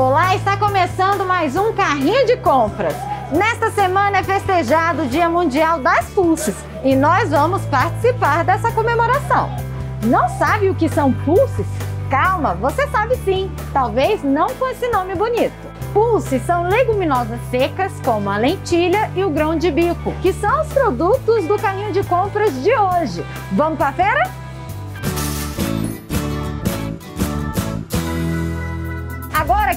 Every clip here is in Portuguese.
Olá, está começando mais um carrinho de compras. Nesta semana é festejado o Dia Mundial das Pulses e nós vamos participar dessa comemoração. Não sabe o que são pulses? Calma, você sabe sim, talvez não com esse nome bonito. Pulses são leguminosas secas, como a lentilha e o grão de bico, que são os produtos do carrinho de compras de hoje. Vamos para a feira?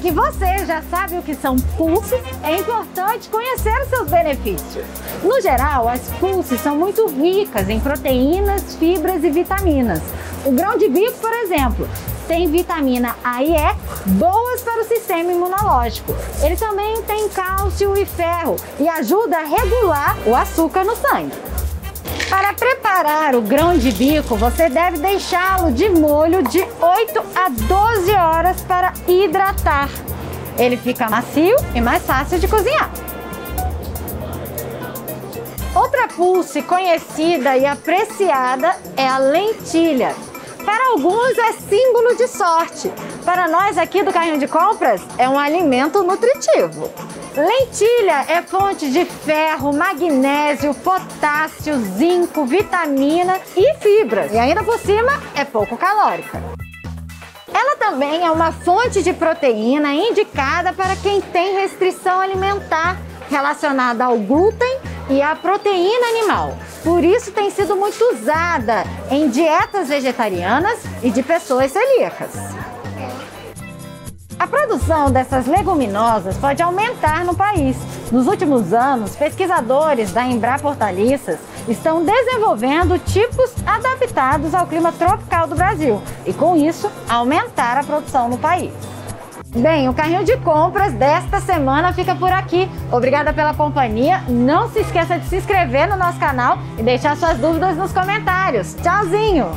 Que você já sabe o que são pulses, é importante conhecer os seus benefícios. No geral, as pulses são muito ricas em proteínas, fibras e vitaminas. O grão de bico, por exemplo, tem vitamina A e E, boas para o sistema imunológico. Ele também tem cálcio e ferro e ajuda a regular o açúcar no sangue. Para preparar o grão de bico, você deve deixá-lo de molho de 8 a 12 horas para hidratar. Ele fica macio e mais fácil de cozinhar. Outra pulse conhecida e apreciada é a lentilha. Para alguns é símbolo de sorte. Para nós aqui do carrinho de compras, é um alimento nutritivo. Lentilha é fonte de ferro, magnésio, potássio, zinco, vitamina e fibras. E ainda por cima é pouco calórica. Ela também é uma fonte de proteína indicada para quem tem restrição alimentar relacionada ao glúten e à proteína animal. Por isso tem sido muito usada em dietas vegetarianas e de pessoas celíacas. A produção dessas leguminosas pode aumentar no país. Nos últimos anos, pesquisadores da Embrapa Hortaliças estão desenvolvendo tipos adaptados ao clima tropical do Brasil e, com isso, aumentar a produção no país. Bem, o carrinho de compras desta semana fica por aqui. Obrigada pela companhia. Não se esqueça de se inscrever no nosso canal e deixar suas dúvidas nos comentários. Tchauzinho!